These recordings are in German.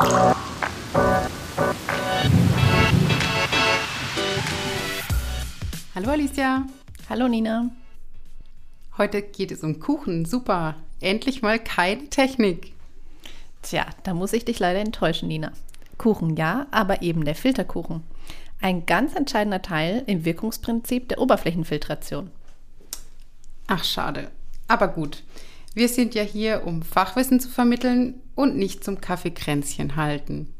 Hallo Alicia. Hallo Nina. Heute geht es um Kuchen. Super. Endlich mal keine Technik. Tja, da muss ich dich leider enttäuschen, Nina. Kuchen ja, aber eben der Filterkuchen. Ein ganz entscheidender Teil im Wirkungsprinzip der Oberflächenfiltration. Ach, schade. Aber gut. Wir sind ja hier, um Fachwissen zu vermitteln und nicht zum Kaffeekränzchen halten.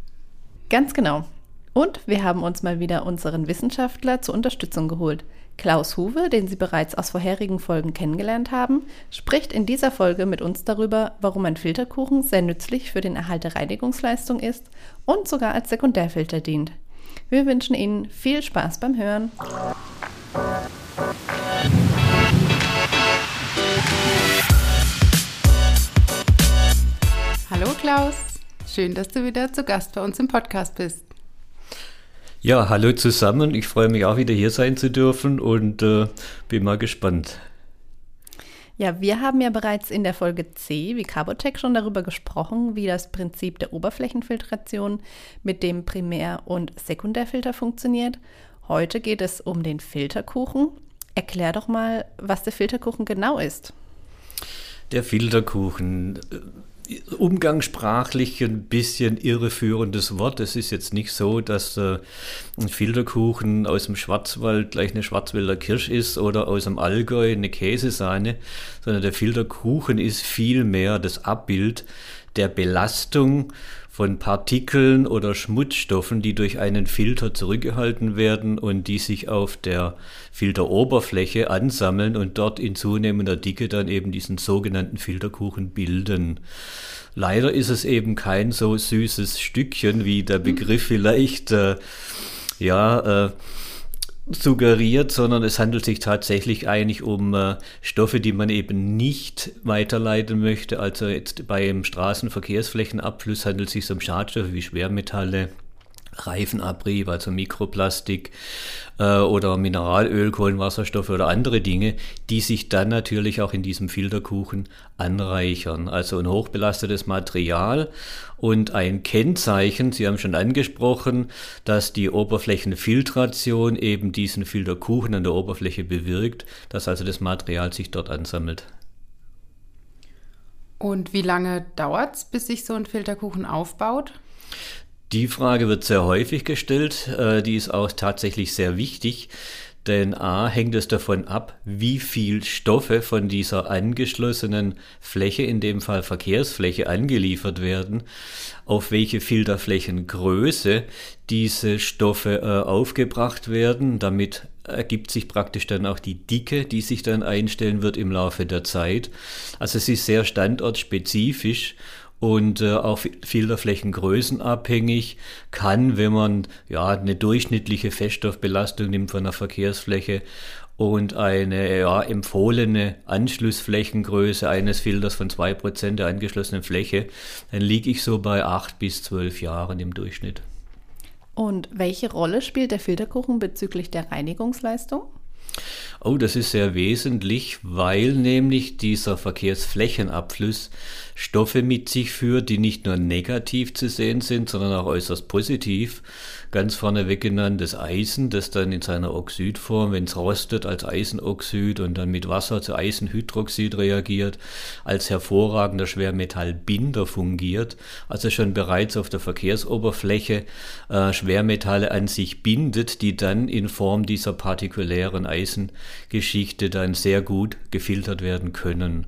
Ganz genau. Und wir haben uns mal wieder unseren Wissenschaftler zur Unterstützung geholt. Klaus Huwe, den Sie bereits aus vorherigen Folgen kennengelernt haben, spricht in dieser Folge mit uns darüber, warum ein Filterkuchen sehr nützlich für den Erhalt der Reinigungsleistung ist und sogar als Sekundärfilter dient. Wir wünschen Ihnen viel Spaß beim Hören. Klaus, schön, dass du wieder zu Gast bei uns im Podcast bist. Ja, hallo zusammen. Ich freue mich auch wieder hier sein zu dürfen und äh, bin mal gespannt. Ja, wir haben ja bereits in der Folge C wie Carbotech schon darüber gesprochen, wie das Prinzip der Oberflächenfiltration mit dem Primär- und Sekundärfilter funktioniert. Heute geht es um den Filterkuchen. Erklär doch mal, was der Filterkuchen genau ist. Der Filterkuchen umgangssprachlich ein bisschen irreführendes Wort. Es ist jetzt nicht so, dass äh, ein Filterkuchen aus dem Schwarzwald gleich eine Schwarzwälder Kirsch ist oder aus dem Allgäu eine Käsesahne, sondern der Filterkuchen ist vielmehr das Abbild der Belastung von Partikeln oder Schmutzstoffen, die durch einen Filter zurückgehalten werden und die sich auf der Filteroberfläche ansammeln und dort in zunehmender Dicke dann eben diesen sogenannten Filterkuchen bilden. Leider ist es eben kein so süßes Stückchen, wie der Begriff vielleicht äh, ja äh, suggeriert, sondern es handelt sich tatsächlich eigentlich um äh, Stoffe, die man eben nicht weiterleiten möchte. Also jetzt beim Straßenverkehrsflächenabfluss handelt es sich um Schadstoffe wie Schwermetalle, Reifenabrieb, also Mikroplastik äh, oder Mineralöl, Kohlenwasserstoffe oder andere Dinge, die sich dann natürlich auch in diesem Filterkuchen anreichern. Also ein hochbelastetes Material und ein Kennzeichen, Sie haben schon angesprochen, dass die Oberflächenfiltration eben diesen Filterkuchen an der Oberfläche bewirkt, dass also das Material sich dort ansammelt. Und wie lange dauert es, bis sich so ein Filterkuchen aufbaut? Die Frage wird sehr häufig gestellt. Äh, die ist auch tatsächlich sehr wichtig. Denn A hängt es davon ab, wie viel Stoffe von dieser angeschlossenen Fläche, in dem Fall Verkehrsfläche, angeliefert werden, auf welche Filterflächengröße diese Stoffe äh, aufgebracht werden. Damit ergibt sich praktisch dann auch die Dicke, die sich dann einstellen wird im Laufe der Zeit. Also es ist sehr standortspezifisch und äh, auch Filterflächen abhängig kann, wenn man ja eine durchschnittliche Feststoffbelastung nimmt von einer Verkehrsfläche und eine ja, empfohlene Anschlussflächengröße eines Filters von 2% der angeschlossenen Fläche, dann liege ich so bei 8 bis 12 Jahren im Durchschnitt. Und welche Rolle spielt der Filterkuchen bezüglich der Reinigungsleistung? Oh, das ist sehr wesentlich, weil nämlich dieser Verkehrsflächenabfluss Stoffe mit sich führt, die nicht nur negativ zu sehen sind, sondern auch äußerst positiv. Ganz vorneweg genannt Eisen, das dann in seiner Oxidform, wenn es rostet, als Eisenoxid und dann mit Wasser zu Eisenhydroxid reagiert, als hervorragender Schwermetallbinder fungiert, also schon bereits auf der Verkehrsoberfläche äh, Schwermetalle an sich bindet, die dann in Form dieser partikulären Eisengeschichte dann sehr gut gefiltert werden können.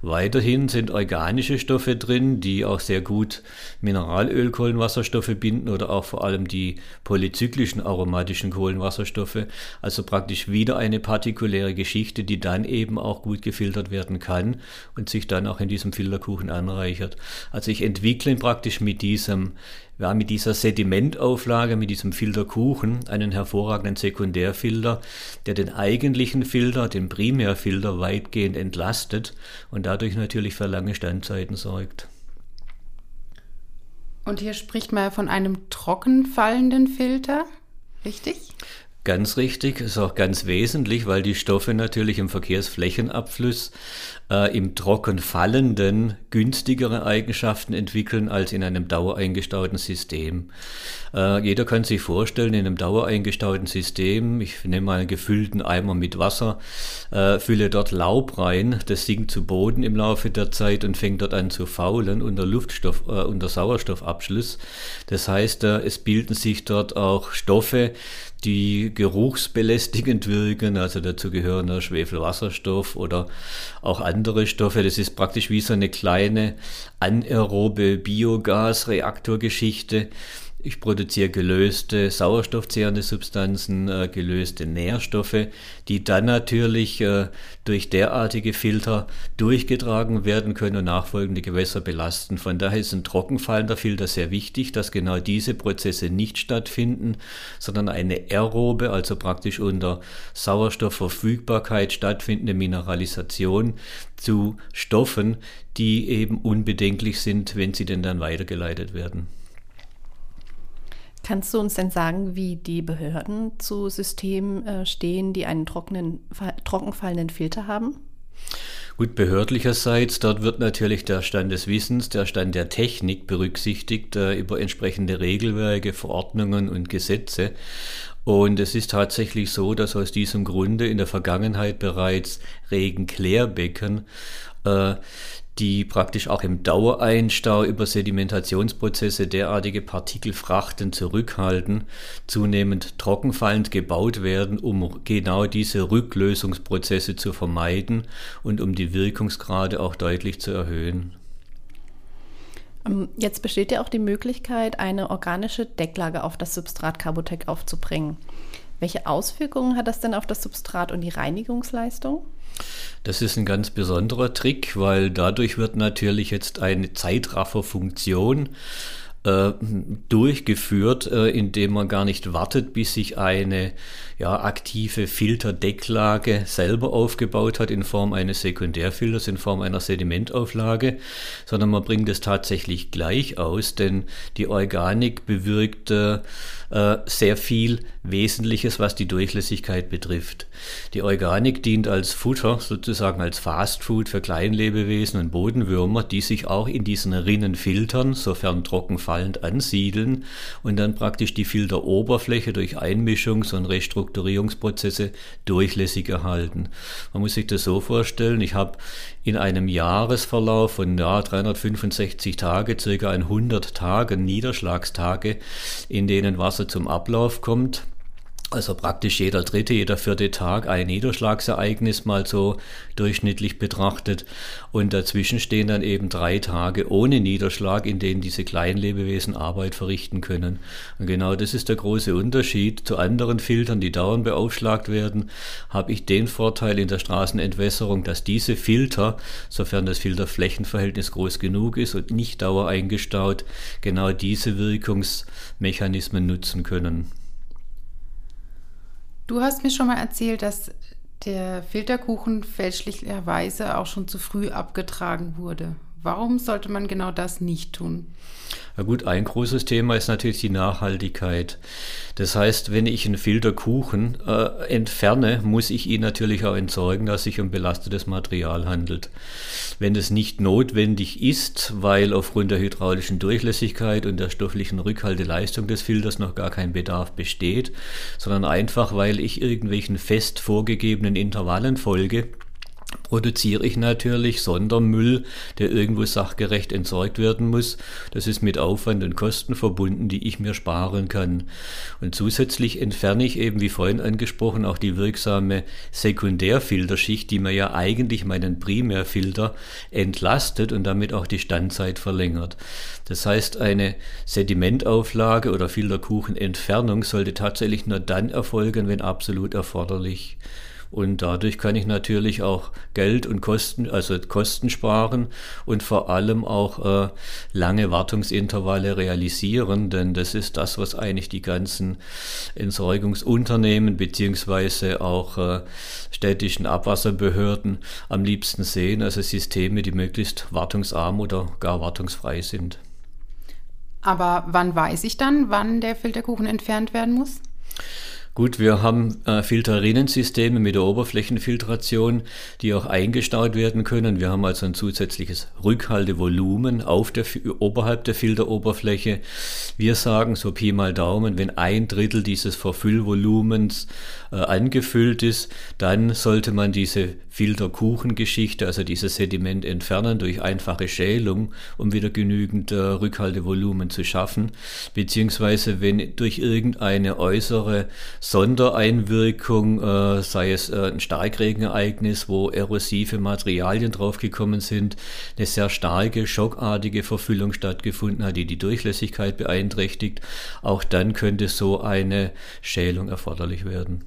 Weiterhin sind organische Stoffe drin, die auch sehr gut Mineralöl, Kohlenwasserstoffe binden oder auch vor allem die polyzyklischen aromatischen Kohlenwasserstoffe. Also praktisch wieder eine partikuläre Geschichte, die dann eben auch gut gefiltert werden kann und sich dann auch in diesem Filterkuchen anreichert. Also ich entwickle praktisch mit diesem ja, mit dieser Sedimentauflage, mit diesem Filterkuchen, einen hervorragenden Sekundärfilter, der den eigentlichen Filter, den Primärfilter weitgehend entlastet und dadurch natürlich für lange Standzeiten sorgt. Und hier spricht man von einem trocken fallenden Filter, richtig? Ganz richtig, ist auch ganz wesentlich, weil die Stoffe natürlich im Verkehrsflächenabfluss äh, im trocken fallenden günstigere Eigenschaften entwickeln als in einem dauereingestauten System. Äh, jeder kann sich vorstellen, in einem dauereingestauten System, ich nehme mal einen gefüllten Eimer mit Wasser, äh, fülle dort Laub rein, das sinkt zu Boden im Laufe der Zeit und fängt dort an zu faulen unter Luftstoff, äh, unter Sauerstoffabschluss. Das heißt, äh, es bilden sich dort auch Stoffe, die geruchsbelästigend wirken, also dazu gehören der Schwefelwasserstoff oder auch andere Stoffe. Das ist praktisch wie so eine kleine anaerobe Biogasreaktorgeschichte. Ich produziere gelöste sauerstoffzehrende Substanzen, äh, gelöste Nährstoffe, die dann natürlich äh, durch derartige Filter durchgetragen werden können und nachfolgende Gewässer belasten. Von daher ist ein trockenfallender Filter sehr wichtig, dass genau diese Prozesse nicht stattfinden, sondern eine aerobe, also praktisch unter Sauerstoffverfügbarkeit stattfindende Mineralisation zu Stoffen, die eben unbedenklich sind, wenn sie denn dann weitergeleitet werden. Kannst du uns denn sagen, wie die Behörden zu Systemen äh, stehen, die einen trockenen, trockenfallenden Filter haben? Gut, behördlicherseits, dort wird natürlich der Stand des Wissens, der Stand der Technik berücksichtigt äh, über entsprechende Regelwerke, Verordnungen und Gesetze. Und es ist tatsächlich so, dass aus diesem Grunde in der Vergangenheit bereits Regenklärbecken äh, die praktisch auch im Dauereinstau über Sedimentationsprozesse derartige Partikelfrachten zurückhalten, zunehmend trockenfallend gebaut werden, um genau diese Rücklösungsprozesse zu vermeiden und um die Wirkungsgrade auch deutlich zu erhöhen. Ähm, jetzt besteht ja auch die Möglichkeit, eine organische Decklage auf das Substrat Carbotec aufzubringen. Welche Auswirkungen hat das denn auf das Substrat und die Reinigungsleistung? Das ist ein ganz besonderer Trick, weil dadurch wird natürlich jetzt eine Zeitrafferfunktion äh, durchgeführt, äh, indem man gar nicht wartet, bis sich eine ja, aktive Filterdecklage selber aufgebaut hat in Form eines Sekundärfilters, in Form einer Sedimentauflage, sondern man bringt es tatsächlich gleich aus, denn die Organik bewirkt äh, äh, sehr viel Wesentliches, was die Durchlässigkeit betrifft. Die Organik dient als Futter, sozusagen als Fastfood für Kleinlebewesen und Bodenwürmer, die sich auch in diesen Rinnen filtern, sofern trockenfallend ansiedeln und dann praktisch die Filteroberfläche durch Einmischungs- und Restrukturierungsprozesse durchlässig erhalten. Man muss sich das so vorstellen, ich habe in einem Jahresverlauf von ja, 365 Tage, circa 100 Tage, Niederschlagstage, in denen Wasser zum Ablauf kommt, also praktisch jeder dritte, jeder vierte Tag ein Niederschlagsereignis mal so durchschnittlich betrachtet. Und dazwischen stehen dann eben drei Tage ohne Niederschlag, in denen diese Kleinlebewesen Arbeit verrichten können. Und genau das ist der große Unterschied zu anderen Filtern, die dauernd beaufschlagt werden, habe ich den Vorteil in der Straßenentwässerung, dass diese Filter, sofern das Filterflächenverhältnis groß genug ist und nicht dauereingestaut, genau diese Wirkungsmechanismen nutzen können. Du hast mir schon mal erzählt, dass der Filterkuchen fälschlicherweise auch schon zu früh abgetragen wurde. Warum sollte man genau das nicht tun? Na gut, ein großes Thema ist natürlich die Nachhaltigkeit. Das heißt, wenn ich einen Filterkuchen äh, entferne, muss ich ihn natürlich auch entsorgen, dass sich um belastetes Material handelt. Wenn es nicht notwendig ist, weil aufgrund der hydraulischen Durchlässigkeit und der stofflichen Rückhalteleistung des Filters noch gar kein Bedarf besteht, sondern einfach, weil ich irgendwelchen fest vorgegebenen Intervallen folge, produziere ich natürlich Sondermüll, der irgendwo sachgerecht entsorgt werden muss. Das ist mit Aufwand und Kosten verbunden, die ich mir sparen kann. Und zusätzlich entferne ich eben, wie vorhin angesprochen, auch die wirksame Sekundärfilterschicht, die mir ja eigentlich meinen Primärfilter entlastet und damit auch die Standzeit verlängert. Das heißt, eine Sedimentauflage oder Filterkuchenentfernung sollte tatsächlich nur dann erfolgen, wenn absolut erforderlich. Und dadurch kann ich natürlich auch Geld und Kosten, also Kosten sparen und vor allem auch äh, lange Wartungsintervalle realisieren, denn das ist das, was eigentlich die ganzen Entsorgungsunternehmen beziehungsweise auch äh, städtischen Abwasserbehörden am liebsten sehen, also Systeme, die möglichst wartungsarm oder gar wartungsfrei sind. Aber wann weiß ich dann, wann der Filterkuchen entfernt werden muss? Gut, wir haben äh, Filterrinnensysteme mit der Oberflächenfiltration, die auch eingestaut werden können. Wir haben also ein zusätzliches Rückhaltevolumen auf der, oberhalb der Filteroberfläche. Wir sagen so Pi mal Daumen, wenn ein Drittel dieses Verfüllvolumens äh, angefüllt ist, dann sollte man diese Filterkuchengeschichte, also dieses Sediment entfernen durch einfache Schälung, um wieder genügend äh, Rückhaltevolumen zu schaffen. Beziehungsweise wenn durch irgendeine äußere Sondereinwirkung, äh, sei es äh, ein Starkregenereignis, wo erosive Materialien draufgekommen sind, eine sehr starke, schockartige Verfüllung stattgefunden hat, die die Durchlässigkeit beeinträchtigt, auch dann könnte so eine Schälung erforderlich werden.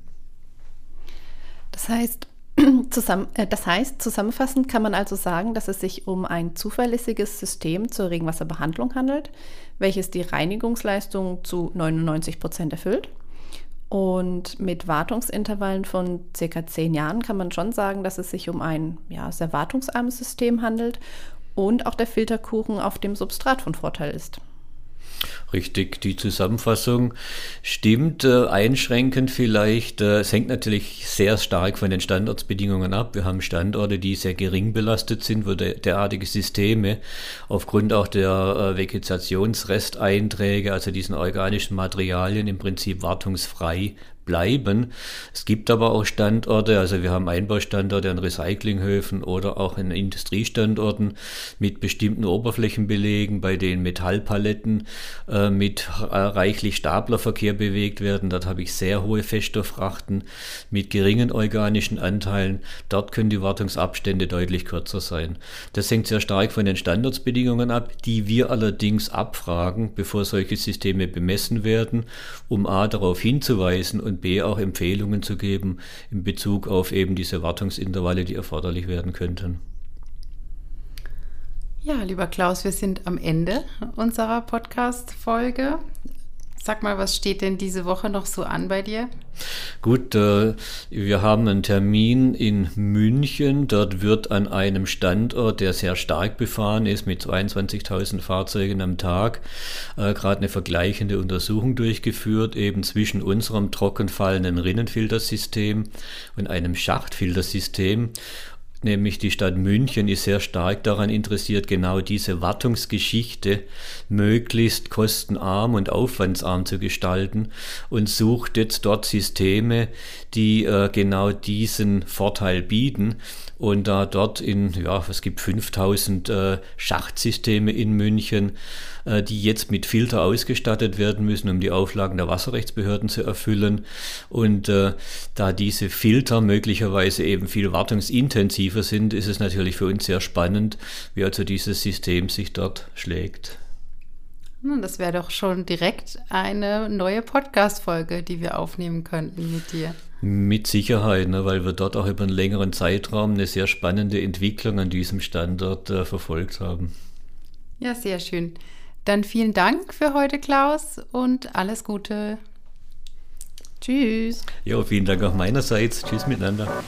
Das heißt, Zusammen, äh, das heißt, zusammenfassend kann man also sagen, dass es sich um ein zuverlässiges System zur Regenwasserbehandlung handelt, welches die Reinigungsleistung zu 99 Prozent erfüllt und mit Wartungsintervallen von circa zehn Jahren kann man schon sagen, dass es sich um ein ja, sehr wartungsarmes System handelt und auch der Filterkuchen auf dem Substrat von Vorteil ist. Richtig, die Zusammenfassung stimmt. Äh, einschränkend vielleicht. Äh, es hängt natürlich sehr stark von den Standortsbedingungen ab. Wir haben Standorte, die sehr gering belastet sind, wo de derartige Systeme aufgrund auch der äh, Vegetationsresteinträge, also diesen organischen Materialien, im Prinzip wartungsfrei bleiben. Es gibt aber auch Standorte, also wir haben Einbaustandorte an Recyclinghöfen oder auch in Industriestandorten mit bestimmten Oberflächenbelegen, bei denen Metallpaletten äh, mit äh, reichlich Staplerverkehr bewegt werden. Dort habe ich sehr hohe Feststofffrachten mit geringen organischen Anteilen. Dort können die Wartungsabstände deutlich kürzer sein. Das hängt sehr stark von den Standortsbedingungen ab, die wir allerdings abfragen, bevor solche Systeme bemessen werden, um A darauf hinzuweisen und B auch Empfehlungen zu geben in Bezug auf eben diese Wartungsintervalle, die erforderlich werden könnten. Ja, lieber Klaus, wir sind am Ende unserer Podcast-Folge. Sag mal, was steht denn diese Woche noch so an bei dir? Gut, äh, wir haben einen Termin in München. Dort wird an einem Standort, der sehr stark befahren ist, mit 22.000 Fahrzeugen am Tag, äh, gerade eine vergleichende Untersuchung durchgeführt, eben zwischen unserem trockenfallenden Rinnenfiltersystem und einem Schachtfiltersystem nämlich die Stadt München ist sehr stark daran interessiert, genau diese Wartungsgeschichte möglichst kostenarm und aufwandsarm zu gestalten und sucht jetzt dort Systeme, die äh, genau diesen Vorteil bieten. Und da dort in, ja, es gibt 5000 äh, Schachtsysteme in München, äh, die jetzt mit Filter ausgestattet werden müssen, um die Auflagen der Wasserrechtsbehörden zu erfüllen. Und äh, da diese Filter möglicherweise eben viel wartungsintensiver sind, ist es natürlich für uns sehr spannend, wie also dieses System sich dort schlägt. Das wäre doch schon direkt eine neue Podcast-Folge, die wir aufnehmen könnten mit dir. Mit Sicherheit, ne, weil wir dort auch über einen längeren Zeitraum eine sehr spannende Entwicklung an diesem Standort äh, verfolgt haben. Ja, sehr schön. Dann vielen Dank für heute, Klaus, und alles Gute. Tschüss. Ja, vielen Dank auch meinerseits. Tschüss miteinander.